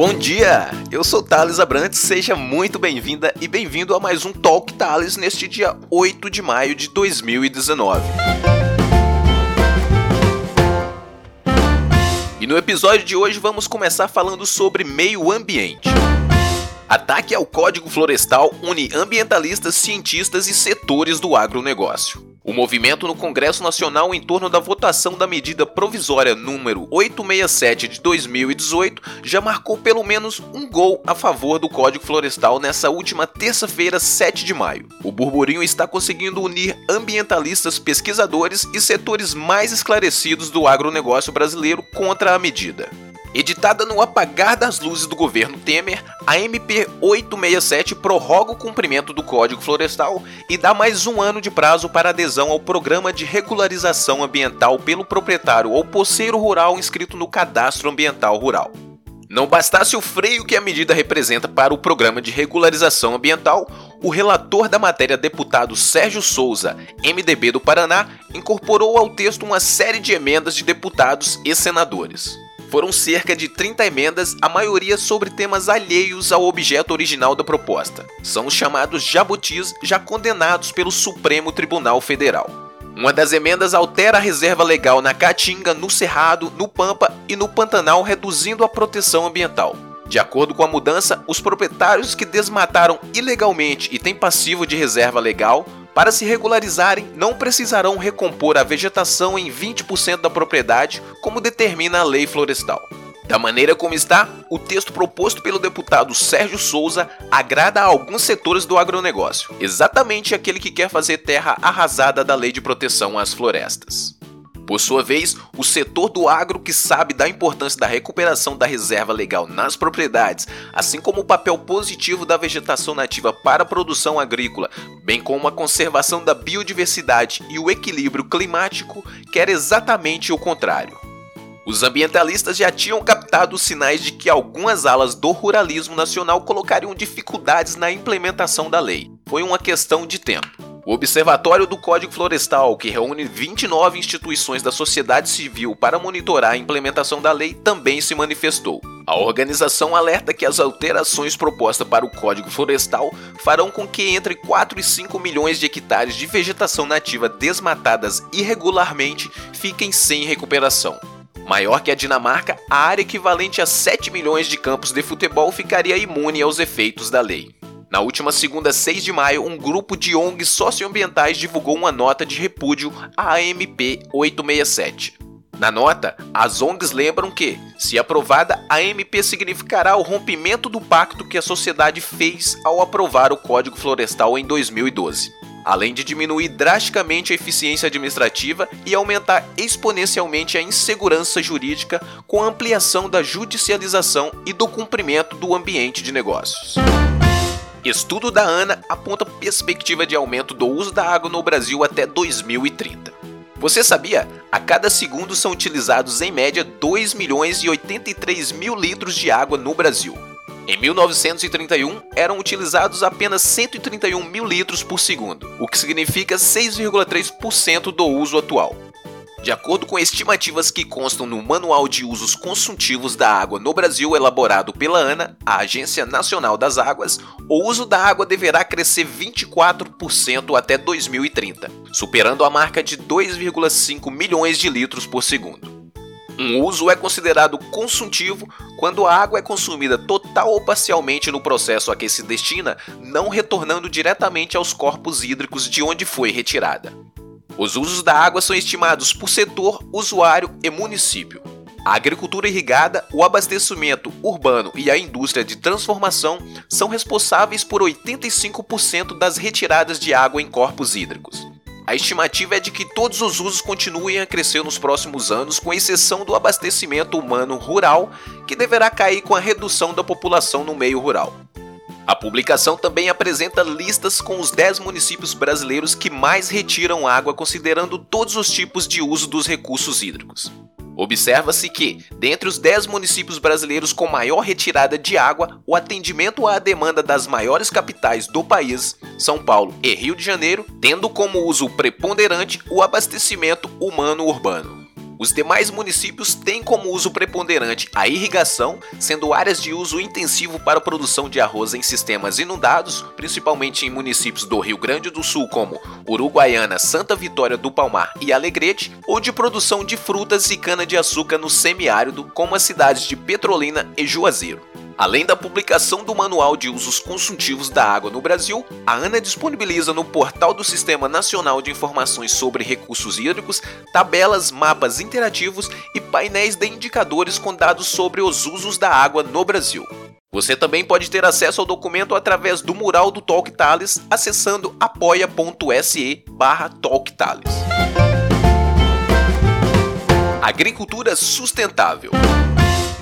Bom dia! Eu sou Thales Abrantes, seja muito bem-vinda e bem-vindo a mais um Talk Thales neste dia 8 de maio de 2019. E no episódio de hoje vamos começar falando sobre meio ambiente. Ataque ao Código Florestal une ambientalistas, cientistas e setores do agronegócio. O movimento no Congresso Nacional em torno da votação da medida provisória número 867 de 2018 já marcou pelo menos um gol a favor do Código Florestal nessa última terça-feira, 7 de maio. O burburinho está conseguindo unir ambientalistas, pesquisadores e setores mais esclarecidos do agronegócio brasileiro contra a medida. Editada no apagar das luzes do governo Temer, a MP 867 prorroga o cumprimento do Código Florestal e dá mais um ano de prazo para adesão ao Programa de Regularização Ambiental pelo proprietário ou poceiro rural inscrito no Cadastro Ambiental Rural. Não bastasse o freio que a medida representa para o Programa de Regularização Ambiental, o relator da matéria, deputado Sérgio Souza, MDB do Paraná, incorporou ao texto uma série de emendas de deputados e senadores. Foram cerca de 30 emendas, a maioria sobre temas alheios ao objeto original da proposta. São os chamados jabutis já condenados pelo Supremo Tribunal Federal. Uma das emendas altera a reserva legal na Caatinga, no Cerrado, no Pampa e no Pantanal, reduzindo a proteção ambiental. De acordo com a mudança, os proprietários que desmataram ilegalmente e têm passivo de reserva legal para se regularizarem, não precisarão recompor a vegetação em 20% da propriedade, como determina a lei florestal. Da maneira como está, o texto proposto pelo deputado Sérgio Souza agrada a alguns setores do agronegócio, exatamente aquele que quer fazer terra arrasada da lei de proteção às florestas. Por sua vez, o setor do agro que sabe da importância da recuperação da reserva legal nas propriedades, assim como o papel positivo da vegetação nativa para a produção agrícola, bem como a conservação da biodiversidade e o equilíbrio climático, quer exatamente o contrário. Os ambientalistas já tinham captado os sinais de que algumas alas do ruralismo nacional colocariam dificuldades na implementação da lei. Foi uma questão de tempo. O Observatório do Código Florestal, que reúne 29 instituições da sociedade civil para monitorar a implementação da lei, também se manifestou. A organização alerta que as alterações propostas para o Código Florestal farão com que entre 4 e 5 milhões de hectares de vegetação nativa desmatadas irregularmente fiquem sem recuperação. Maior que a Dinamarca, a área equivalente a 7 milhões de campos de futebol ficaria imune aos efeitos da lei. Na última segunda, 6 de maio, um grupo de ONGs socioambientais divulgou uma nota de repúdio à MP 867. Na nota, as ONGs lembram que, se aprovada, a MP significará o rompimento do pacto que a sociedade fez ao aprovar o Código Florestal em 2012, além de diminuir drasticamente a eficiência administrativa e aumentar exponencialmente a insegurança jurídica com a ampliação da judicialização e do cumprimento do ambiente de negócios. Estudo da ANA aponta perspectiva de aumento do uso da água no Brasil até 2030. Você sabia? A cada segundo são utilizados em média 2 milhões e 83 mil litros de água no Brasil. Em 1931, eram utilizados apenas 131 mil litros por segundo, o que significa 6,3% do uso atual. De acordo com estimativas que constam no Manual de Usos Consultivos da Água no Brasil, elaborado pela ANA, a Agência Nacional das Águas, o uso da água deverá crescer 24% até 2030, superando a marca de 2,5 milhões de litros por segundo. Um uso é considerado consultivo quando a água é consumida total ou parcialmente no processo a que se destina, não retornando diretamente aos corpos hídricos de onde foi retirada. Os usos da água são estimados por setor, usuário e município. A agricultura irrigada, o abastecimento urbano e a indústria de transformação são responsáveis por 85% das retiradas de água em corpos hídricos. A estimativa é de que todos os usos continuem a crescer nos próximos anos, com exceção do abastecimento humano rural, que deverá cair com a redução da população no meio rural. A publicação também apresenta listas com os 10 municípios brasileiros que mais retiram água, considerando todos os tipos de uso dos recursos hídricos. Observa-se que, dentre os 10 municípios brasileiros com maior retirada de água, o atendimento à demanda das maiores capitais do país, São Paulo e Rio de Janeiro, tendo como uso preponderante o abastecimento humano urbano. Os demais municípios têm como uso preponderante a irrigação, sendo áreas de uso intensivo para a produção de arroz em sistemas inundados, principalmente em municípios do Rio Grande do Sul como Uruguaiana, Santa Vitória do Palmar e Alegrete, ou de produção de frutas e cana-de-açúcar no semiárido, como as cidades de Petrolina e Juazeiro. Além da publicação do Manual de Usos Consultivos da Água no Brasil, a ANA disponibiliza no portal do Sistema Nacional de Informações sobre Recursos Hídricos tabelas, mapas interativos e painéis de indicadores com dados sobre os usos da água no Brasil. Você também pode ter acesso ao documento através do mural do Talk Tales acessando apoia.se barra Agricultura Sustentável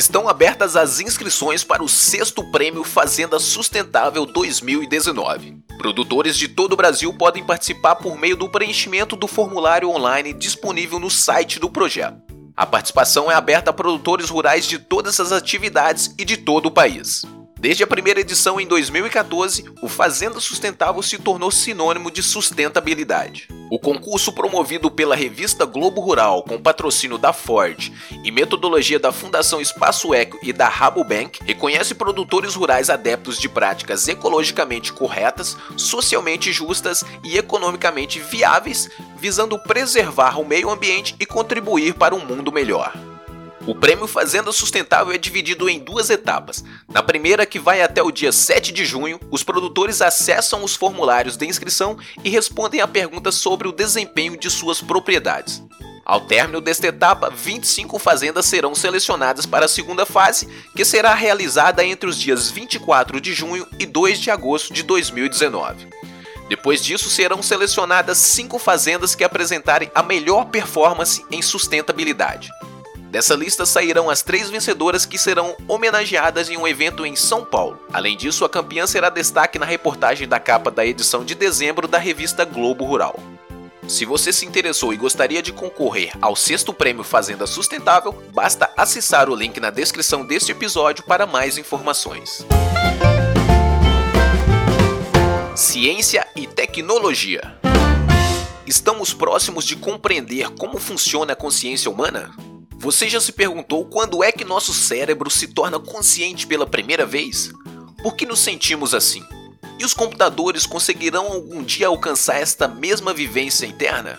Estão abertas as inscrições para o sexto prêmio Fazenda Sustentável 2019. Produtores de todo o Brasil podem participar por meio do preenchimento do formulário online disponível no site do projeto. A participação é aberta a produtores rurais de todas as atividades e de todo o país. Desde a primeira edição em 2014, o Fazenda Sustentável se tornou sinônimo de sustentabilidade. O concurso promovido pela revista Globo Rural, com patrocínio da Ford e metodologia da Fundação Espaço Eco e da Rabobank, reconhece produtores rurais adeptos de práticas ecologicamente corretas, socialmente justas e economicamente viáveis, visando preservar o meio ambiente e contribuir para um mundo melhor. O prêmio Fazenda Sustentável é dividido em duas etapas. Na primeira, que vai até o dia 7 de junho, os produtores acessam os formulários de inscrição e respondem a perguntas sobre o desempenho de suas propriedades. Ao término desta etapa, 25 fazendas serão selecionadas para a segunda fase, que será realizada entre os dias 24 de junho e 2 de agosto de 2019. Depois disso, serão selecionadas cinco fazendas que apresentarem a melhor performance em sustentabilidade. Dessa lista sairão as três vencedoras que serão homenageadas em um evento em São Paulo. Além disso, a campeã será destaque na reportagem da capa da edição de dezembro da revista Globo Rural. Se você se interessou e gostaria de concorrer ao sexto prêmio Fazenda Sustentável, basta acessar o link na descrição deste episódio para mais informações. Ciência e tecnologia. Estamos próximos de compreender como funciona a consciência humana? Você já se perguntou quando é que nosso cérebro se torna consciente pela primeira vez? Por que nos sentimos assim? E os computadores conseguirão algum dia alcançar esta mesma vivência interna?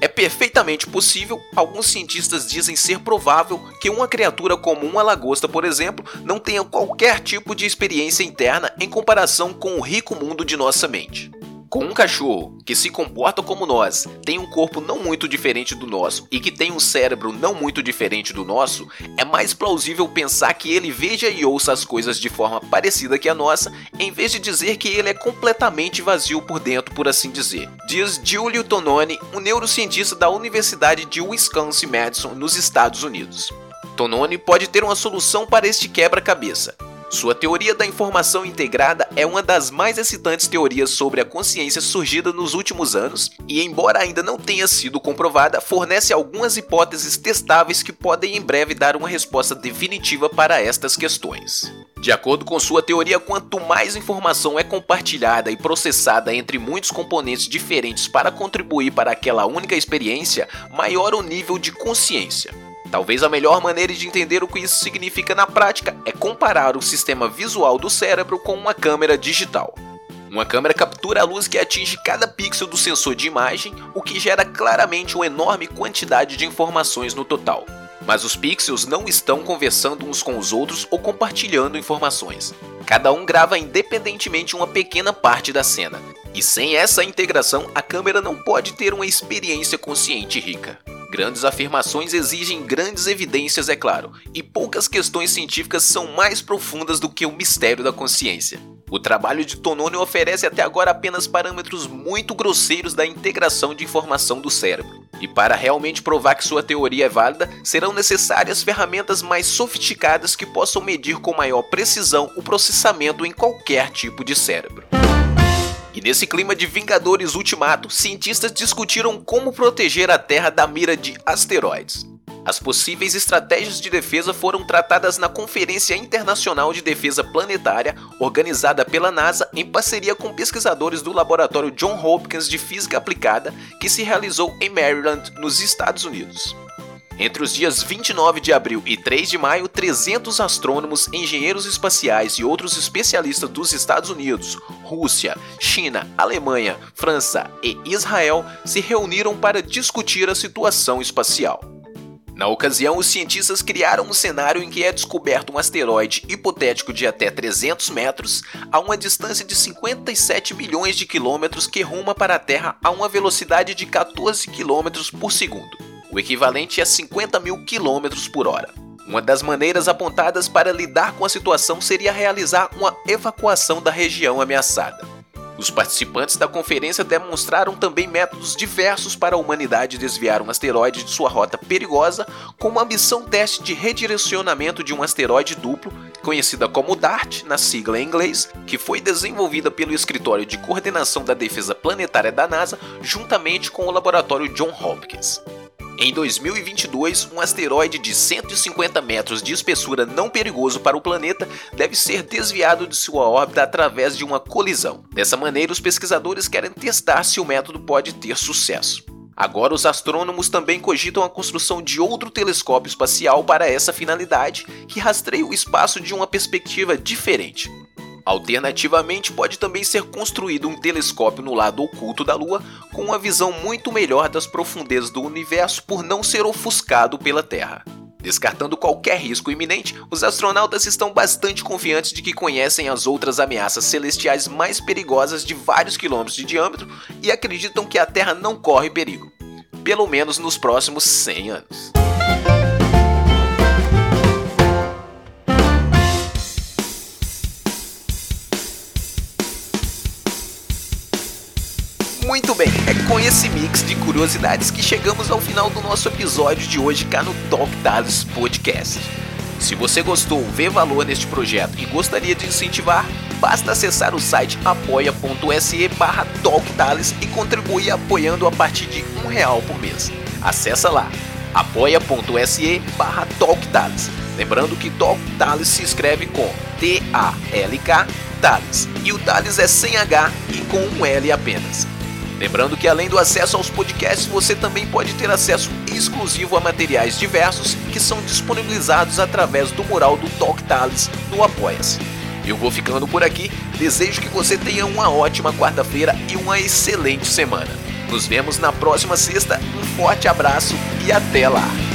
É perfeitamente possível, alguns cientistas dizem ser provável que uma criatura como uma lagosta, por exemplo, não tenha qualquer tipo de experiência interna em comparação com o rico mundo de nossa mente. Com um cachorro que se comporta como nós, tem um corpo não muito diferente do nosso e que tem um cérebro não muito diferente do nosso, é mais plausível pensar que ele veja e ouça as coisas de forma parecida que a nossa, em vez de dizer que ele é completamente vazio por dentro, por assim dizer. Diz Giulio Tononi, um neurocientista da Universidade de Wisconsin-Madison, nos Estados Unidos. Tononi pode ter uma solução para este quebra-cabeça. Sua teoria da informação integrada é uma das mais excitantes teorias sobre a consciência surgida nos últimos anos e, embora ainda não tenha sido comprovada, fornece algumas hipóteses testáveis que podem em breve dar uma resposta definitiva para estas questões. De acordo com sua teoria, quanto mais informação é compartilhada e processada entre muitos componentes diferentes para contribuir para aquela única experiência, maior o nível de consciência. Talvez a melhor maneira de entender o que isso significa na prática é comparar o sistema visual do cérebro com uma câmera digital. Uma câmera captura a luz que atinge cada pixel do sensor de imagem, o que gera claramente uma enorme quantidade de informações no total. Mas os pixels não estão conversando uns com os outros ou compartilhando informações. Cada um grava independentemente uma pequena parte da cena. E sem essa integração, a câmera não pode ter uma experiência consciente rica. Grandes afirmações exigem grandes evidências, é claro, e poucas questões científicas são mais profundas do que o mistério da consciência. O trabalho de Tononi oferece até agora apenas parâmetros muito grosseiros da integração de informação do cérebro. E para realmente provar que sua teoria é válida, serão necessárias ferramentas mais sofisticadas que possam medir com maior precisão o processamento em qualquer tipo de cérebro. E nesse clima de Vingadores Ultimato, cientistas discutiram como proteger a Terra da mira de asteroides. As possíveis estratégias de defesa foram tratadas na Conferência Internacional de Defesa Planetária, organizada pela NASA em parceria com pesquisadores do Laboratório John Hopkins de Física Aplicada, que se realizou em Maryland, nos Estados Unidos. Entre os dias 29 de abril e 3 de maio, 300 astrônomos, engenheiros espaciais e outros especialistas dos Estados Unidos, Rússia, China, Alemanha, França e Israel se reuniram para discutir a situação espacial. Na ocasião, os cientistas criaram um cenário em que é descoberto um asteroide hipotético de até 300 metros a uma distância de 57 milhões de quilômetros que ruma para a Terra a uma velocidade de 14 quilômetros por segundo o equivalente a 50 mil quilômetros por hora. Uma das maneiras apontadas para lidar com a situação seria realizar uma evacuação da região ameaçada. Os participantes da conferência demonstraram também métodos diversos para a humanidade desviar um asteroide de sua rota perigosa, como a missão teste de redirecionamento de um asteroide duplo, conhecida como DART, na sigla em inglês, que foi desenvolvida pelo Escritório de Coordenação da Defesa Planetária da NASA, juntamente com o laboratório John Hopkins. Em 2022, um asteroide de 150 metros de espessura não perigoso para o planeta deve ser desviado de sua órbita através de uma colisão. Dessa maneira, os pesquisadores querem testar se o método pode ter sucesso. Agora, os astrônomos também cogitam a construção de outro telescópio espacial para essa finalidade, que rastreia o espaço de uma perspectiva diferente. Alternativamente, pode também ser construído um telescópio no lado oculto da Lua com uma visão muito melhor das profundezas do universo por não ser ofuscado pela Terra. Descartando qualquer risco iminente, os astronautas estão bastante confiantes de que conhecem as outras ameaças celestiais mais perigosas de vários quilômetros de diâmetro e acreditam que a Terra não corre perigo, pelo menos nos próximos 100 anos. Mix de curiosidades que chegamos ao final do nosso episódio de hoje cá no Talk Tales Podcast. Se você gostou, vê valor neste projeto e gostaria de incentivar, basta acessar o site apoia.se barra Talktales e contribuir apoiando a partir de um real por mês. Acesse lá, apoia.se barra Talktales. Lembrando que Talk Tales se escreve com T-A-L-K Tales e o Tales é sem H e com um L apenas. Lembrando que além do acesso aos podcasts, você também pode ter acesso exclusivo a materiais diversos que são disponibilizados através do mural do Talk Tales no Apoia-se. Eu vou ficando por aqui, desejo que você tenha uma ótima quarta-feira e uma excelente semana. Nos vemos na próxima sexta, um forte abraço e até lá!